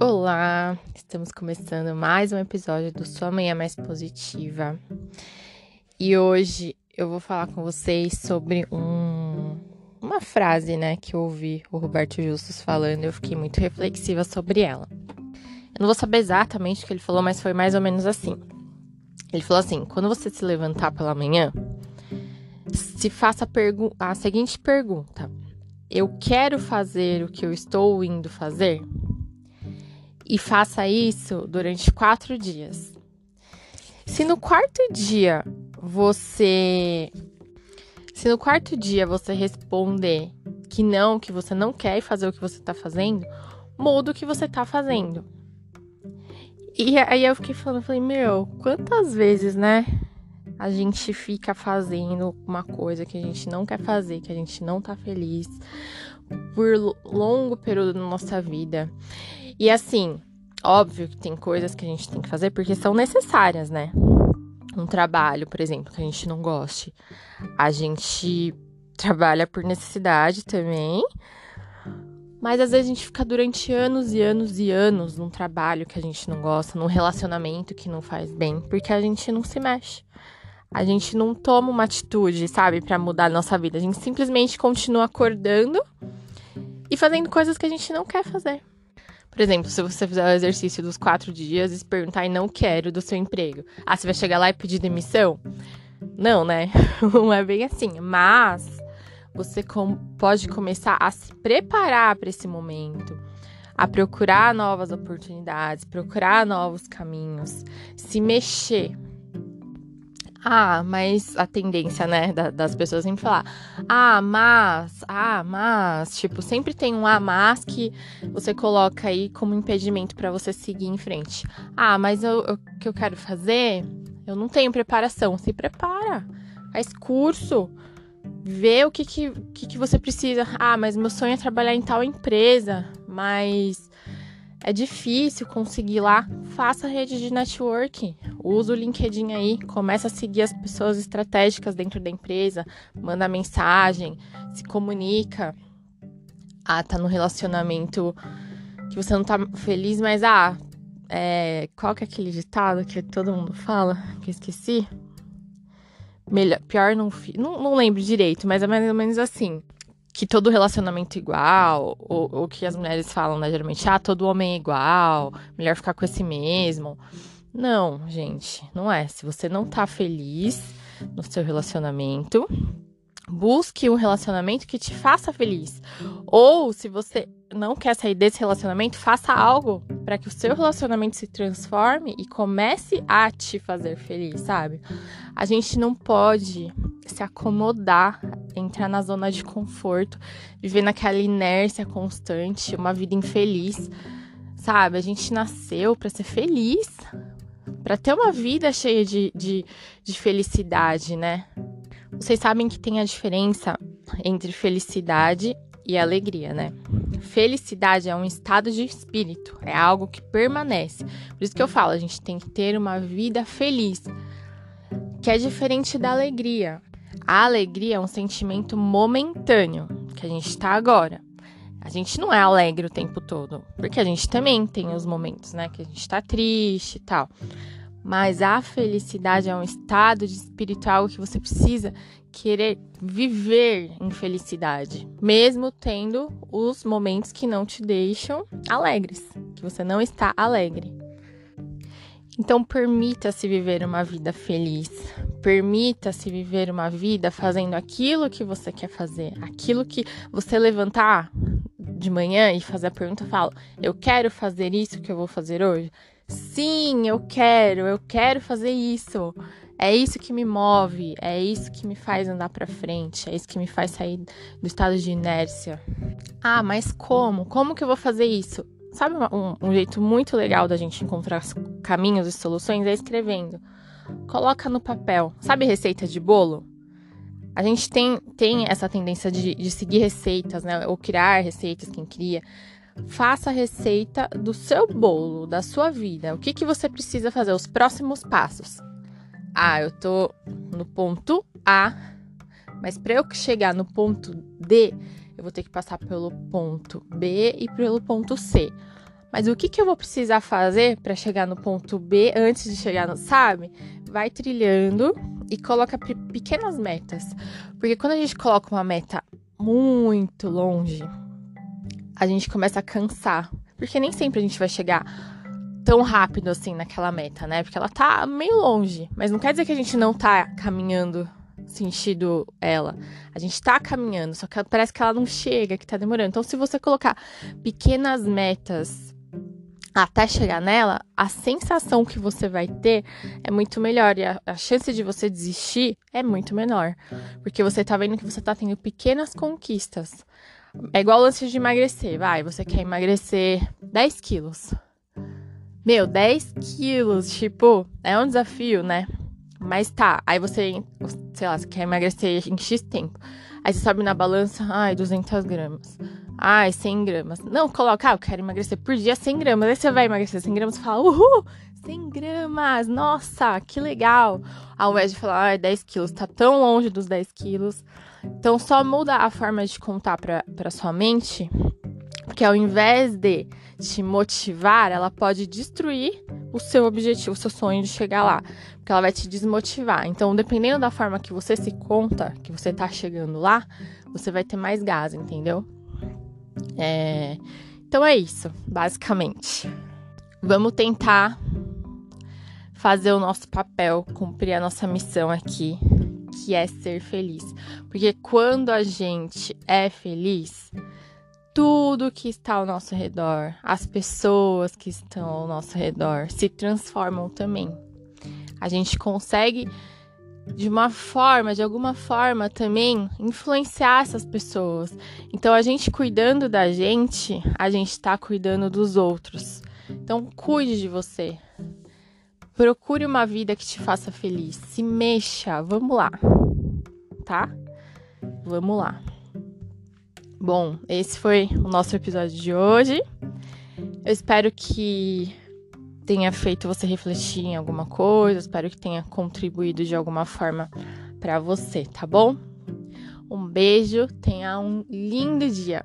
Olá, estamos começando mais um episódio do Sua Manhã Mais Positiva. E hoje eu vou falar com vocês sobre um, uma frase, né, que eu ouvi o Roberto Justus falando, eu fiquei muito reflexiva sobre ela. Eu não vou saber exatamente o que ele falou, mas foi mais ou menos assim. Ele falou assim: quando você se levantar pela manhã, se faça a, a seguinte pergunta: Eu quero fazer o que eu estou indo fazer? E faça isso durante quatro dias. Se no quarto dia você. Se no quarto dia você responder que não, que você não quer fazer o que você está fazendo, muda o que você está fazendo. E aí eu fiquei falando, falei, meu, quantas vezes, né? A gente fica fazendo uma coisa que a gente não quer fazer, que a gente não tá feliz por longo período da nossa vida. E assim, óbvio que tem coisas que a gente tem que fazer porque são necessárias, né? Um trabalho, por exemplo, que a gente não goste. A gente trabalha por necessidade também. Mas às vezes a gente fica durante anos e anos e anos num trabalho que a gente não gosta, num relacionamento que não faz bem, porque a gente não se mexe. A gente não toma uma atitude, sabe, para mudar a nossa vida. A gente simplesmente continua acordando e fazendo coisas que a gente não quer fazer. Por exemplo, se você fizer o exercício dos quatro dias e se perguntar e não quero do seu emprego, ah, você vai chegar lá e pedir demissão? Não, né? Não é bem assim. Mas você com pode começar a se preparar para esse momento, a procurar novas oportunidades, procurar novos caminhos, se mexer. Ah, mas a tendência, né, das pessoas sempre falar, ah, mas, ah, mas, tipo, sempre tem um ah, mas que você coloca aí como impedimento para você seguir em frente. Ah, mas o que eu quero fazer, eu não tenho preparação. Se prepara, faz curso, vê o que que, que que você precisa. Ah, mas meu sonho é trabalhar em tal empresa, mas é difícil conseguir lá. Faça rede de networking. Usa o LinkedIn aí, começa a seguir as pessoas estratégicas dentro da empresa, manda mensagem, se comunica. Ah, tá no relacionamento que você não tá feliz, mas ah, é, qual que é aquele ditado que todo mundo fala? Que eu esqueci. Melhor, pior não, não, não lembro direito, mas é mais ou menos assim. Que todo relacionamento é igual, ou, ou que as mulheres falam, né, geralmente, ah, todo homem é igual, melhor ficar com esse mesmo. Não, gente, não é. Se você não tá feliz no seu relacionamento, busque um relacionamento que te faça feliz. Ou se você não quer sair desse relacionamento, faça algo para que o seu relacionamento se transforme e comece a te fazer feliz, sabe? A gente não pode se acomodar, entrar na zona de conforto, viver naquela inércia constante, uma vida infeliz, sabe? A gente nasceu para ser feliz, para ter uma vida cheia de, de, de felicidade, né? Vocês sabem que tem a diferença entre felicidade e alegria, né? Felicidade é um estado de espírito, é algo que permanece. Por isso que eu falo, a gente tem que ter uma vida feliz, que é diferente da alegria. A alegria é um sentimento momentâneo, que a gente está agora. A gente não é alegre o tempo todo, porque a gente também tem os momentos, né, que a gente tá triste e tal. Mas a felicidade é um estado de espiritual que você precisa querer viver em felicidade, mesmo tendo os momentos que não te deixam alegres, que você não está alegre. Então, permita-se viver uma vida feliz. Permita-se viver uma vida fazendo aquilo que você quer fazer, aquilo que você levantar de manhã e fazer a pergunta, fala: "Eu quero fazer isso que eu vou fazer hoje?" Sim, eu quero, eu quero fazer isso. É isso que me move, é isso que me faz andar para frente, é isso que me faz sair do estado de inércia. Ah, mas como? Como que eu vou fazer isso? Sabe um, um jeito muito legal da gente encontrar caminhos e soluções é escrevendo. Coloca no papel. Sabe receita de bolo? A gente tem, tem essa tendência de, de seguir receitas, né? Ou criar receitas, quem cria. Faça a receita do seu bolo, da sua vida. O que, que você precisa fazer? Os próximos passos. Ah, eu tô no ponto A, mas para eu chegar no ponto D, eu vou ter que passar pelo ponto B e pelo ponto C. Mas o que, que eu vou precisar fazer para chegar no ponto B antes de chegar no, sabe? Vai trilhando e coloca pequenas metas. Porque quando a gente coloca uma meta muito longe, a gente começa a cansar. Porque nem sempre a gente vai chegar tão rápido assim naquela meta, né? Porque ela tá meio longe. Mas não quer dizer que a gente não tá caminhando sentido ela. A gente tá caminhando, só que parece que ela não chega, que tá demorando. Então, se você colocar pequenas metas até chegar nela, a sensação que você vai ter é muito melhor e a, a, chance de você desistir é muito menor, porque você tá vendo que você tá tendo pequenas conquistas. É igual o lance de emagrecer, vai, você quer emagrecer 10 quilos. Meu, 10 quilos, tipo, é um desafio, né? Mas tá, aí você, sei lá, você quer emagrecer em X tempo. Aí você sobe na balança, ai, 200 gramas. Ai, 100 gramas. Não, coloca, ah, eu quero emagrecer por dia 100 gramas. Aí você vai emagrecer 100 gramas e fala, uhul, 100 gramas, nossa, que legal. Ao invés de falar, ai, 10 quilos, tá tão longe dos 10 quilos. Então, só muda a forma de contar pra, pra sua mente, porque ao invés de te motivar, ela pode destruir o seu objetivo, o seu sonho de chegar lá, porque ela vai te desmotivar. Então, dependendo da forma que você se conta que você tá chegando lá, você vai ter mais gás, entendeu? É... Então é isso, basicamente. Vamos tentar fazer o nosso papel, cumprir a nossa missão aqui, que é ser feliz. Porque quando a gente é feliz, tudo que está ao nosso redor, as pessoas que estão ao nosso redor se transformam também. A gente consegue de uma forma, de alguma forma também influenciar essas pessoas. Então a gente cuidando da gente, a gente está cuidando dos outros. Então cuide de você. Procure uma vida que te faça feliz. Se mexa, vamos lá. Tá? Vamos lá. Bom, esse foi o nosso episódio de hoje. Eu espero que tenha feito você refletir em alguma coisa, espero que tenha contribuído de alguma forma para você, tá bom? Um beijo, tenha um lindo dia.